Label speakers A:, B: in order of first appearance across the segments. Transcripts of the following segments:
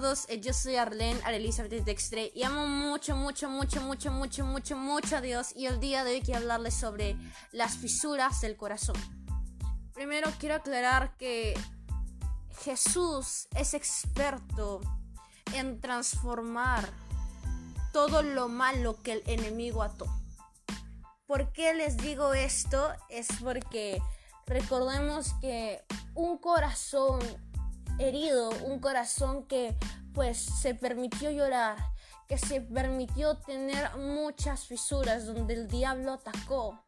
A: todos, eh, yo soy Arlene Elizabeth Dextre y amo mucho, mucho, mucho, mucho, mucho, mucho, mucho a Dios y el día de hoy quiero hablarles sobre las fisuras del corazón. Primero quiero aclarar que Jesús es experto en transformar todo lo malo que el enemigo ató. ¿Por qué les digo esto? Es porque recordemos que un corazón herido, un corazón que pues se permitió llorar, que se permitió tener muchas fisuras donde el diablo atacó.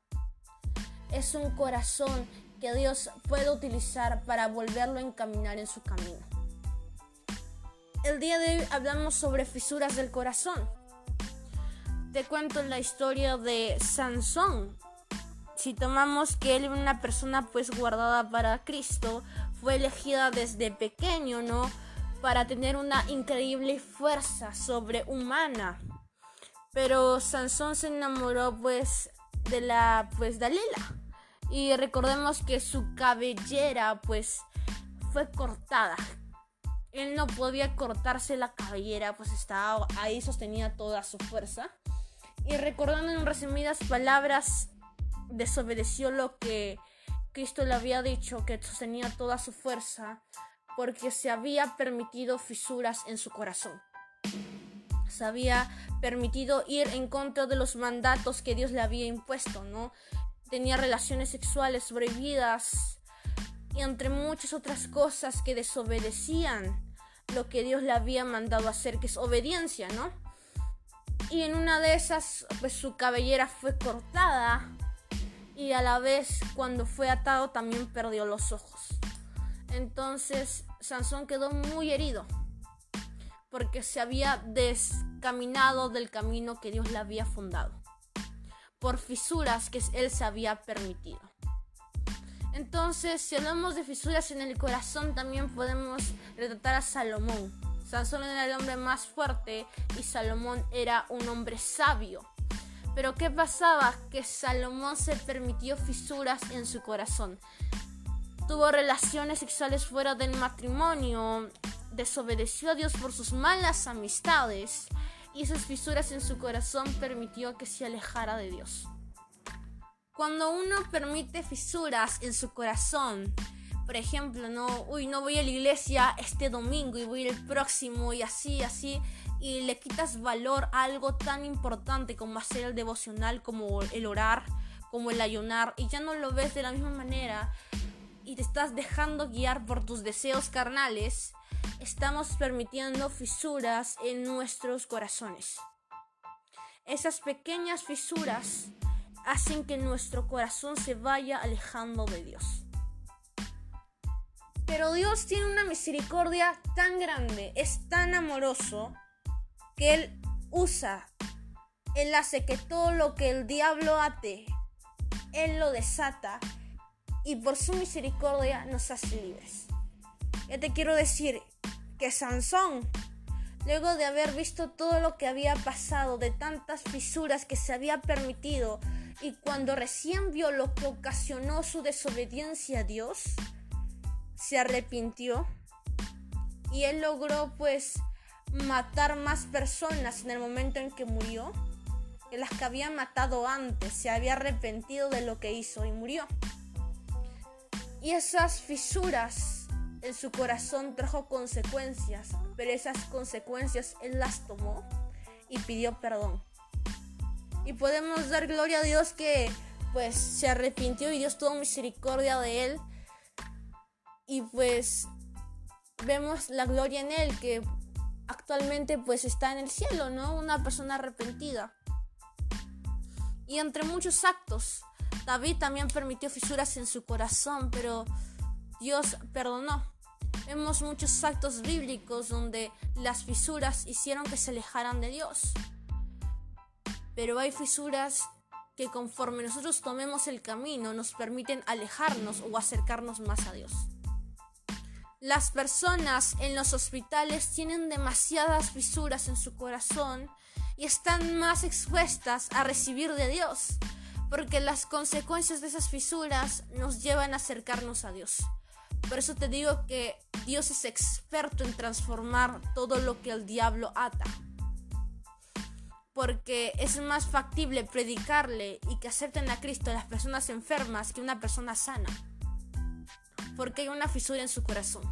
A: Es un corazón que Dios puede utilizar para volverlo a encaminar en su camino. El día de hoy hablamos sobre fisuras del corazón. Te cuento la historia de Sansón. Si tomamos que él era una persona pues guardada para Cristo, fue elegida desde pequeño, ¿no? Para tener una increíble fuerza sobrehumana. Pero Sansón se enamoró pues de la pues Dalila. Y recordemos que su cabellera pues fue cortada. Él no podía cortarse la cabellera, pues estaba ahí sostenía toda su fuerza. Y recordando en resumidas palabras, desobedeció lo que Cristo le había dicho que sostenía toda su fuerza porque se había permitido fisuras en su corazón. Se había permitido ir en contra de los mandatos que Dios le había impuesto, ¿no? Tenía relaciones sexuales prohibidas y entre muchas otras cosas que desobedecían lo que Dios le había mandado hacer, que es obediencia, ¿no? Y en una de esas, pues su cabellera fue cortada y a la vez cuando fue atado también perdió los ojos. Entonces Sansón quedó muy herido porque se había descaminado del camino que Dios le había fundado por fisuras que él se había permitido. Entonces, si hablamos de fisuras en el corazón, también podemos retratar a Salomón. Sansón era el hombre más fuerte y Salomón era un hombre sabio. Pero ¿qué pasaba? Que Salomón se permitió fisuras en su corazón. Tuvo relaciones sexuales fuera del matrimonio, desobedeció a Dios por sus malas amistades y esas fisuras en su corazón permitió que se alejara de Dios. Cuando uno permite fisuras en su corazón, por ejemplo, no, uy, no voy a la iglesia este domingo y voy el próximo y así, así, y le quitas valor a algo tan importante como hacer el devocional, como el orar, como el ayunar, y ya no lo ves de la misma manera y te estás dejando guiar por tus deseos carnales, estamos permitiendo fisuras en nuestros corazones. Esas pequeñas fisuras hacen que nuestro corazón se vaya alejando de Dios. Pero Dios tiene una misericordia tan grande, es tan amoroso, que Él usa. Él hace que todo lo que el diablo ate, Él lo desata y por su misericordia nos hace libres. Ya te quiero decir que Sansón, luego de haber visto todo lo que había pasado, de tantas fisuras que se había permitido, y cuando recién vio lo que ocasionó su desobediencia a Dios, se arrepintió y él logró pues matar más personas en el momento en que murió que las que había matado antes. Se había arrepentido de lo que hizo y murió. Y esas fisuras en su corazón trajo consecuencias, pero esas consecuencias él las tomó y pidió perdón. Y podemos dar gloria a Dios que pues se arrepintió y Dios tuvo misericordia de él. Y pues vemos la gloria en él que actualmente pues está en el cielo, ¿no? Una persona arrepentida. Y entre muchos actos, David también permitió fisuras en su corazón, pero Dios perdonó. Vemos muchos actos bíblicos donde las fisuras hicieron que se alejaran de Dios. Pero hay fisuras que conforme nosotros tomemos el camino nos permiten alejarnos o acercarnos más a Dios. Las personas en los hospitales tienen demasiadas fisuras en su corazón y están más expuestas a recibir de Dios, porque las consecuencias de esas fisuras nos llevan a acercarnos a Dios. Por eso te digo que Dios es experto en transformar todo lo que el diablo ata. Porque es más factible predicarle y que acepten a Cristo las personas enfermas que una persona sana. Porque hay una fisura en su corazón.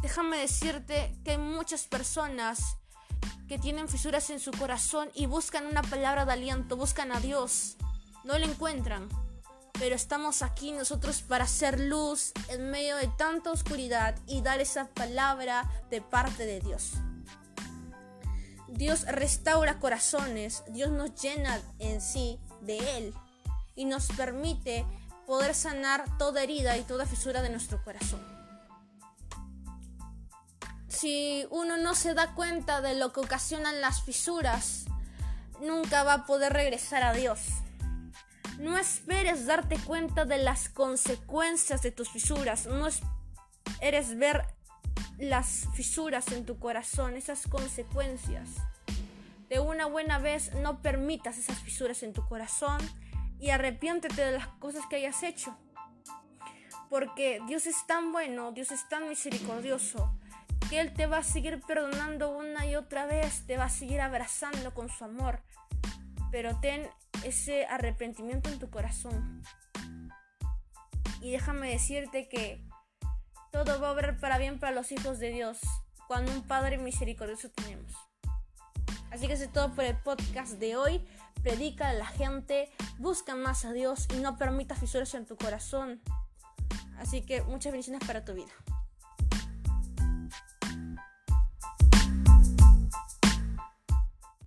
A: Déjame decirte que hay muchas personas que tienen fisuras en su corazón y buscan una palabra de aliento, buscan a Dios. No lo encuentran pero estamos aquí nosotros para hacer luz en medio de tanta oscuridad y dar esa palabra de parte de Dios. Dios restaura corazones, Dios nos llena en sí de Él y nos permite poder sanar toda herida y toda fisura de nuestro corazón. Si uno no se da cuenta de lo que ocasionan las fisuras, nunca va a poder regresar a Dios. No esperes darte cuenta de las consecuencias de tus fisuras. No esperes ver las fisuras en tu corazón, esas consecuencias. De una buena vez no permitas esas fisuras en tu corazón y arrepiéntete de las cosas que hayas hecho. Porque Dios es tan bueno, Dios es tan misericordioso, que Él te va a seguir perdonando una y otra vez, te va a seguir abrazando con su amor. Pero ten ese arrepentimiento en tu corazón. Y déjame decirte que todo va a obrar para bien para los hijos de Dios cuando un Padre misericordioso tenemos. Así que eso es todo por el podcast de hoy. Predica a la gente, busca más a Dios y no permita fisuras en tu corazón. Así que muchas bendiciones para tu vida.